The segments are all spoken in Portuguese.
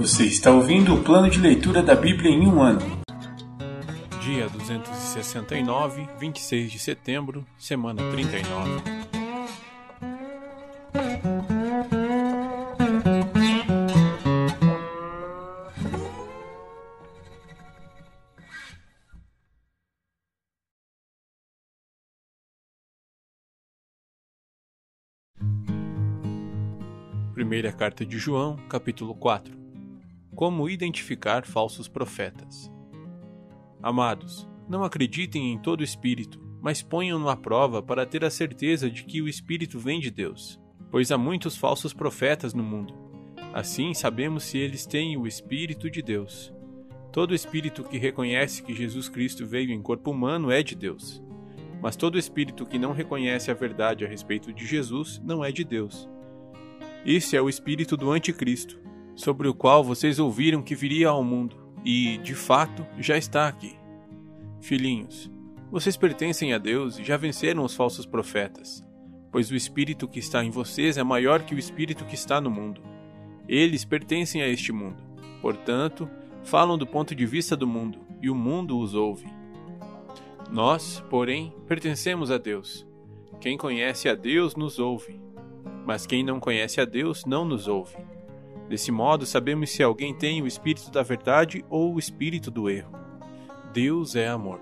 Você está ouvindo o plano de leitura da Bíblia em um ano. Dia 269, 26 de setembro, semana 39. Primeira carta de João, capítulo 4. Como identificar falsos profetas. Amados, não acreditem em todo espírito, mas ponham-no à prova para ter a certeza de que o espírito vem de Deus, pois há muitos falsos profetas no mundo. Assim sabemos se eles têm o espírito de Deus. Todo espírito que reconhece que Jesus Cristo veio em corpo humano é de Deus. Mas todo espírito que não reconhece a verdade a respeito de Jesus não é de Deus esse é o espírito do Anticristo, sobre o qual vocês ouviram que viria ao mundo, e, de fato, já está aqui. Filhinhos, vocês pertencem a Deus e já venceram os falsos profetas, pois o espírito que está em vocês é maior que o espírito que está no mundo. Eles pertencem a este mundo, portanto, falam do ponto de vista do mundo, e o mundo os ouve. Nós, porém, pertencemos a Deus. Quem conhece a Deus nos ouve mas quem não conhece a Deus não nos ouve. Desse modo, sabemos se alguém tem o espírito da verdade ou o espírito do erro. Deus é amor.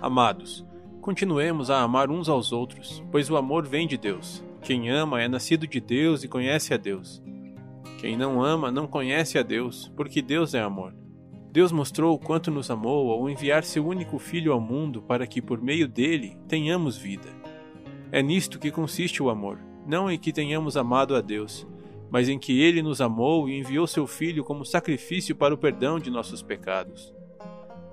Amados, continuemos a amar uns aos outros, pois o amor vem de Deus. Quem ama é nascido de Deus e conhece a Deus. Quem não ama não conhece a Deus, porque Deus é amor. Deus mostrou o quanto nos amou ao enviar seu único Filho ao mundo para que, por meio dele, tenhamos vida. É nisto que consiste o amor não em que tenhamos amado a Deus, mas em que Ele nos amou e enviou seu Filho como sacrifício para o perdão de nossos pecados.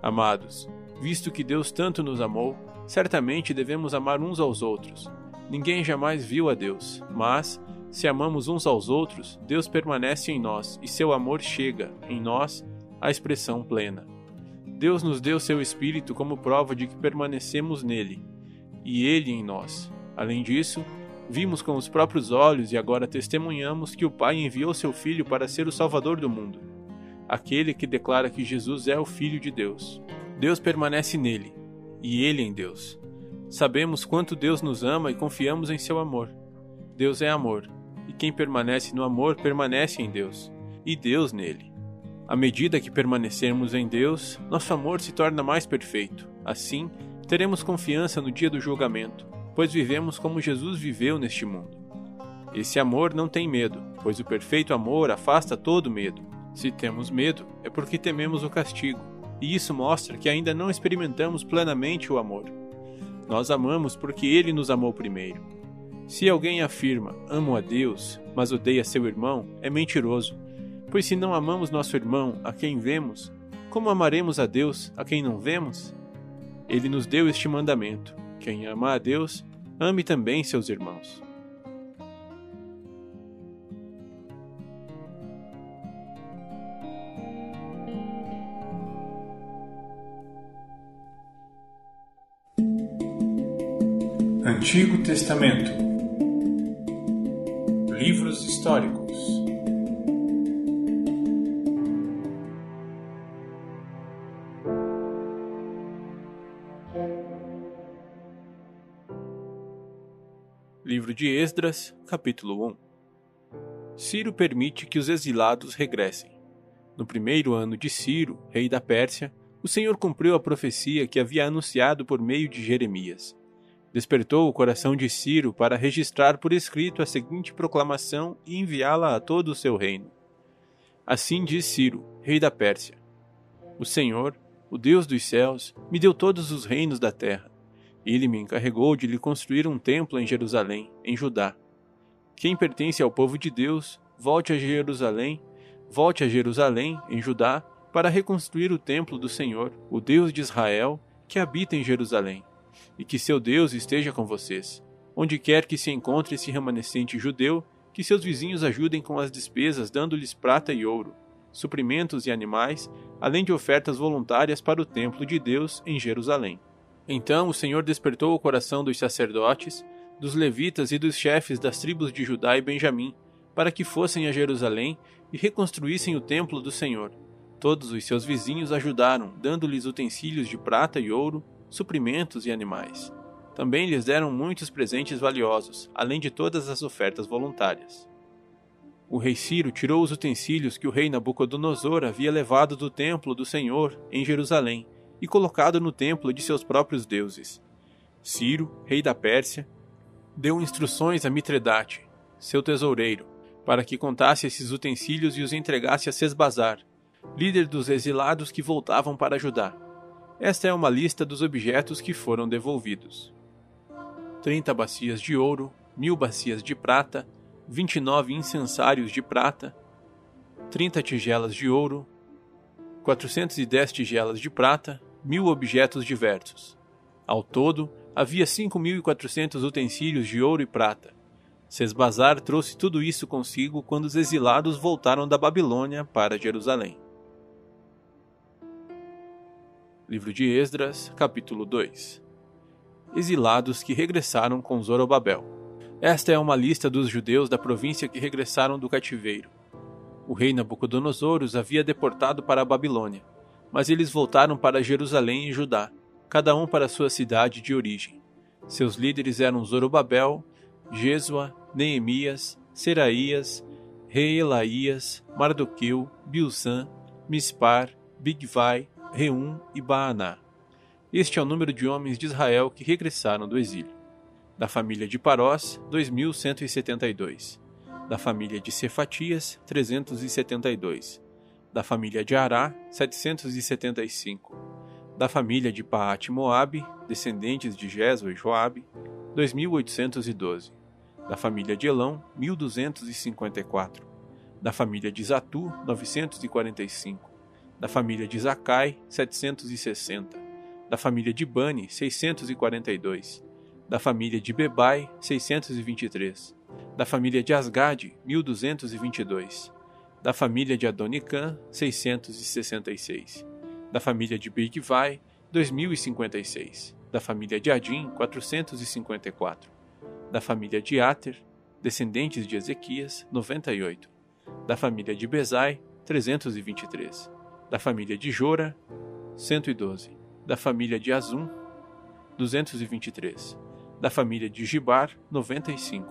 Amados, visto que Deus tanto nos amou, certamente devemos amar uns aos outros. Ninguém jamais viu a Deus, mas, se amamos uns aos outros, Deus permanece em nós e seu amor chega, em nós, à expressão plena. Deus nos deu seu Espírito como prova de que permanecemos nele, e ele em nós. Além disso, Vimos com os próprios olhos e agora testemunhamos que o Pai enviou seu Filho para ser o Salvador do mundo, aquele que declara que Jesus é o Filho de Deus. Deus permanece nele, e ele em Deus. Sabemos quanto Deus nos ama e confiamos em seu amor. Deus é amor, e quem permanece no amor permanece em Deus, e Deus nele. À medida que permanecermos em Deus, nosso amor se torna mais perfeito. Assim, teremos confiança no dia do julgamento pois vivemos como Jesus viveu neste mundo. Esse amor não tem medo, pois o perfeito amor afasta todo medo. Se temos medo, é porque tememos o castigo, e isso mostra que ainda não experimentamos plenamente o amor. Nós amamos porque ele nos amou primeiro. Se alguém afirma amo a Deus, mas odeia seu irmão, é mentiroso. Pois se não amamos nosso irmão, a quem vemos, como amaremos a Deus, a quem não vemos? Ele nos deu este mandamento: quem ama a Deus, ame também seus irmãos. Antigo Testamento Livros históricos de Esdras, capítulo 1 Ciro permite que os exilados regressem. No primeiro ano de Ciro, rei da Pérsia, o Senhor cumpriu a profecia que havia anunciado por meio de Jeremias. Despertou o coração de Ciro para registrar por escrito a seguinte proclamação e enviá-la a todo o seu reino. Assim diz Ciro, rei da Pérsia: O Senhor, o Deus dos céus, me deu todos os reinos da terra ele me encarregou de lhe construir um templo em Jerusalém, em Judá. Quem pertence ao povo de Deus, volte a Jerusalém, volte a Jerusalém, em Judá, para reconstruir o templo do Senhor, o Deus de Israel, que habita em Jerusalém. E que seu Deus esteja com vocês. Onde quer que se encontre esse remanescente judeu, que seus vizinhos ajudem com as despesas, dando-lhes prata e ouro, suprimentos e animais, além de ofertas voluntárias para o templo de Deus em Jerusalém. Então o Senhor despertou o coração dos sacerdotes, dos levitas e dos chefes das tribos de Judá e Benjamim, para que fossem a Jerusalém e reconstruíssem o templo do Senhor. Todos os seus vizinhos ajudaram, dando-lhes utensílios de prata e ouro, suprimentos e animais. Também lhes deram muitos presentes valiosos, além de todas as ofertas voluntárias. O rei Ciro tirou os utensílios que o rei Nabucodonosor havia levado do templo do Senhor em Jerusalém e colocado no templo de seus próprios deuses. Ciro, rei da Pérsia, deu instruções a Mitredate, seu tesoureiro, para que contasse esses utensílios e os entregasse a Sesbazar, líder dos exilados que voltavam para Judá. Esta é uma lista dos objetos que foram devolvidos: 30 bacias de ouro, mil bacias de prata, 29 incensários de prata, 30 tigelas de ouro, 410 tigelas de prata, mil objetos diversos. Ao todo, havia 5.400 utensílios de ouro e prata. Sesbazar trouxe tudo isso consigo quando os exilados voltaram da Babilônia para Jerusalém. Livro de Esdras, capítulo 2 Exilados que regressaram com Zorobabel. Esta é uma lista dos judeus da província que regressaram do cativeiro. O rei Nabucodonosor os havia deportado para a Babilônia, mas eles voltaram para Jerusalém e Judá, cada um para sua cidade de origem. Seus líderes eram Zorobabel, Jesua, Neemias, Seraías, Reelaías, Mardoqueu, Bilsan, Mispar, Bigvai, Reum e Baaná. Este é o número de homens de Israel que regressaram do exílio. Da família de Parós, 2172. Da família de Cefatias, 372. Da família de Ará, 775. Da família de Paat Moabe, descendentes de Jesua e Joabe, 2812. Da família de Elão, 1254. Da família de Zatu, 945 da família de Zacai, 760, da família de Bani, 642, da família de Bebai, 623, da família de Asgade, 1222, da família de Adonicã, 666, da família de Bigvai, 2056, da família de Adim, 454, da família de Ater, descendentes de Ezequias, 98, da família de Bezai, 323, da família de Jora, 112, da família de Azum, 223, da família de Gibar, 95,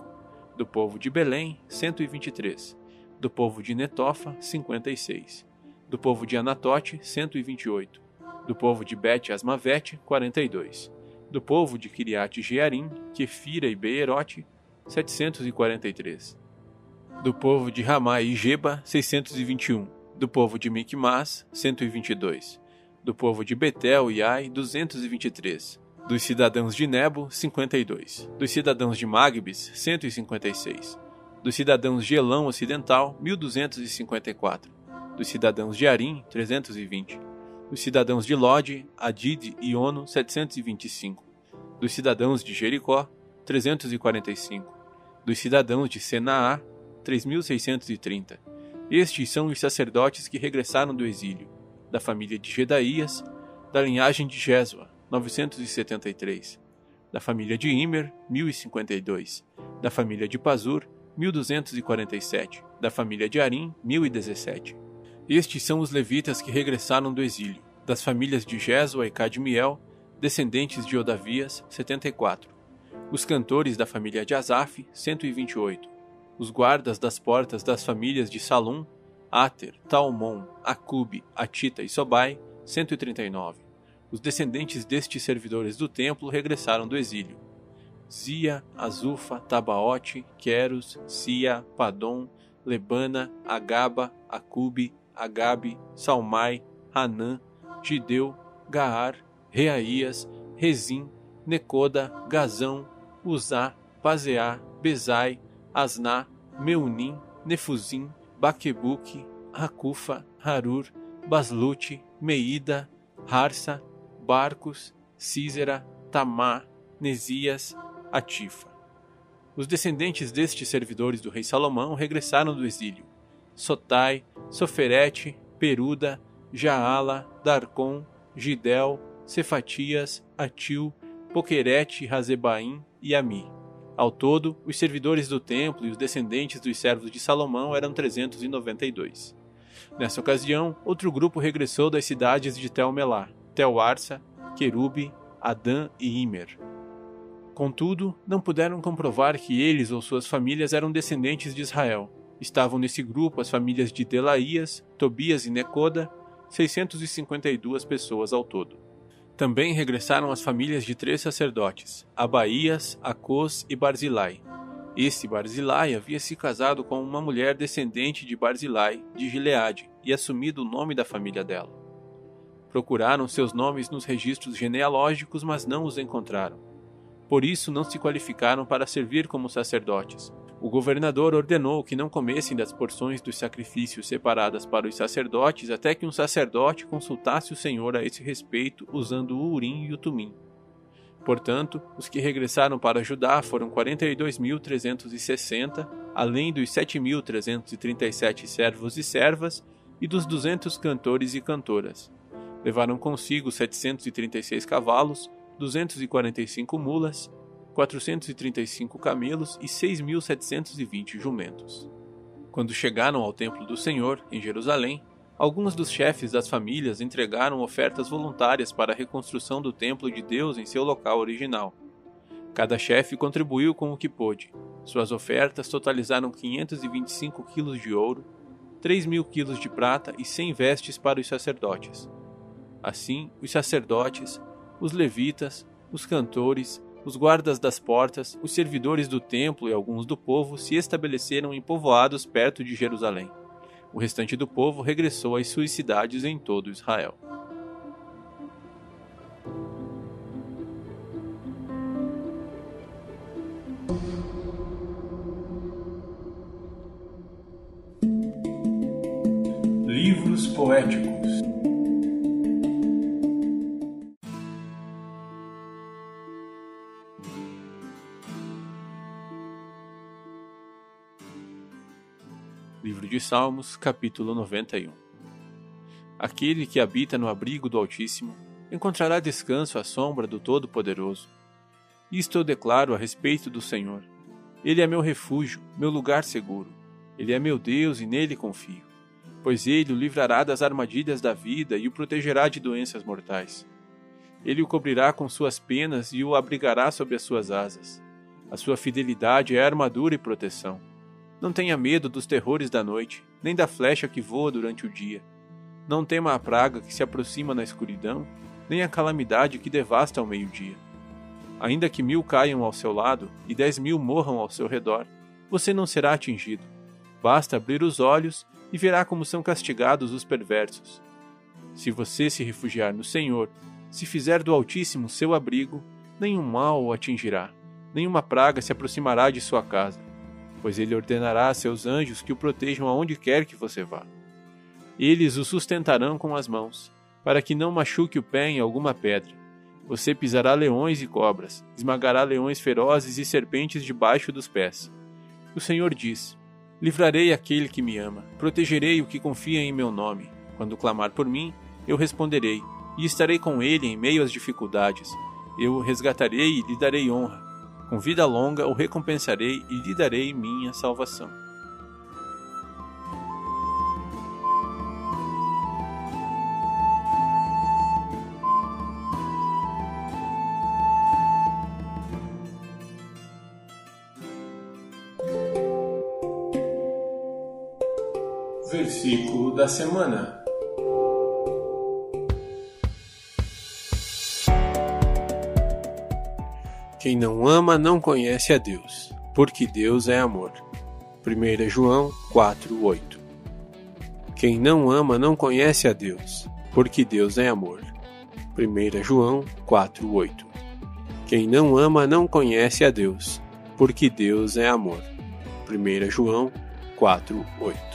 do povo de Belém, 123, do povo de Netofa, 56, do povo de Anatote, 128, do povo de Bet Asmavete, 42, do povo de Kiriat Jearim, Kefira e Beerote, 743, do povo de Ramá e Geba, 621, do povo de Micmas, 122, do povo de Betel e Ai, 223, dos cidadãos de Nebo, 52, dos cidadãos de Magbis, 156, dos cidadãos de Elão Ocidental, 1254, dos cidadãos de Arim, 320, dos cidadãos de Lode, Adid e Ono, 725, dos cidadãos de Jericó, 345, dos cidadãos de Senaá, 3630, estes são os sacerdotes que regressaram do exílio, da família de Gedaías, da linhagem de Jesua, 973, da família de Imer, 1052, da família de Pazur, 1247, da família de Arim, 1017. Estes são os levitas que regressaram do exílio, das famílias de Jesua e Cadmiel, descendentes de Odavias, 74. Os cantores da família de Asaf, 128 os guardas das portas das famílias de Salum, Ater, Talmon, Acube, Atita e Sobai, 139. Os descendentes destes servidores do templo regressaram do exílio. Zia, Azufa, Tabaote, Queros, Sia, Padom, Lebana, Agaba, Acube, Agabe, Salmai, Hanã, Gideu, Gaar, Reaías, Rezim, Necoda, Gazão, Uzá, Pazeá, Bezai, Asná, Meunim, Nefuzim, Baquebuque, Hakufa, Harur, Baslute, Meida, Harsa, Barcos, Císera, Tamá, Nesias, Atifa. Os descendentes destes servidores do rei Salomão regressaram do exílio. Sotai, Soferete, Peruda, Jaala, Darcon, Gidel, Cefatias, Atil, Poquerete, Razebaim e Ami Ao todo, os servidores do templo e os descendentes dos servos de Salomão eram 392. Nessa ocasião, outro grupo regressou das cidades de Tel-Melá, Tel-Arsa, Querube, Adã e Imer. Contudo, não puderam comprovar que eles ou suas famílias eram descendentes de Israel. Estavam nesse grupo as famílias de Delaías, Tobias e Necoda, 652 pessoas ao todo. Também regressaram as famílias de três sacerdotes, Abaías, Acos e Barzilai. Este Barzilai havia se casado com uma mulher descendente de Barzilai, de Gileade, e assumido o nome da família dela. Procuraram seus nomes nos registros genealógicos, mas não os encontraram. Por isso não se qualificaram para servir como sacerdotes. O governador ordenou que não comessem das porções dos sacrifícios separadas para os sacerdotes até que um sacerdote consultasse o Senhor a esse respeito usando o Urim e o Tumim. Portanto, os que regressaram para Judá foram 42.360, além dos 7.337 servos e servas e dos 200 cantores e cantoras. Levaram consigo 736 cavalos, 245 mulas, 435 camelos e 6.720 jumentos. Quando chegaram ao templo do Senhor, em Jerusalém, alguns dos chefes das famílias entregaram ofertas voluntárias para a reconstrução do templo de Deus em seu local original. Cada chefe contribuiu com o que pôde. Suas ofertas totalizaram 525 quilos de ouro, 3 mil quilos de prata e 100 vestes para os sacerdotes. Assim, os sacerdotes, os levitas, os cantores, os guardas das portas, os servidores do templo e alguns do povo se estabeleceram em povoados perto de Jerusalém. O restante do povo regressou às suas cidades em todo Israel. Livros poéticos de Salmos, capítulo 91 Aquele que habita no abrigo do Altíssimo encontrará descanso à sombra do Todo-Poderoso. Isto eu declaro a respeito do Senhor. Ele é meu refúgio, meu lugar seguro. Ele é meu Deus e nele confio. Pois ele o livrará das armadilhas da vida e o protegerá de doenças mortais. Ele o cobrirá com suas penas e o abrigará sob as suas asas. A sua fidelidade é armadura e proteção. Não tenha medo dos terrores da noite, nem da flecha que voa durante o dia. Não tema a praga que se aproxima na escuridão, nem a calamidade que devasta ao meio-dia. Ainda que mil caiam ao seu lado e dez mil morram ao seu redor, você não será atingido. Basta abrir os olhos e verá como são castigados os perversos. Se você se refugiar no Senhor, se fizer do Altíssimo seu abrigo, nenhum mal o atingirá, nenhuma praga se aproximará de sua casa pois ele ordenará a seus anjos que o protejam aonde quer que você vá. Eles o sustentarão com as mãos, para que não machuque o pé em alguma pedra. Você pisará leões e cobras, esmagará leões ferozes e serpentes debaixo dos pés. O Senhor diz: Livrarei aquele que me ama, protegerei o que confia em meu nome. Quando clamar por mim, eu responderei, e estarei com ele em meio às dificuldades. Eu o resgatarei e lhe darei honra com vida longa o recompensarei e lhe darei minha salvação. Versículo da semana. Quem não ama não conhece a Deus, porque Deus é amor. 1 João 4:8. Quem não ama não conhece a Deus, porque Deus é amor. 1 João 4:8. Quem não ama não conhece a Deus, porque Deus é amor. 1 João 4:8.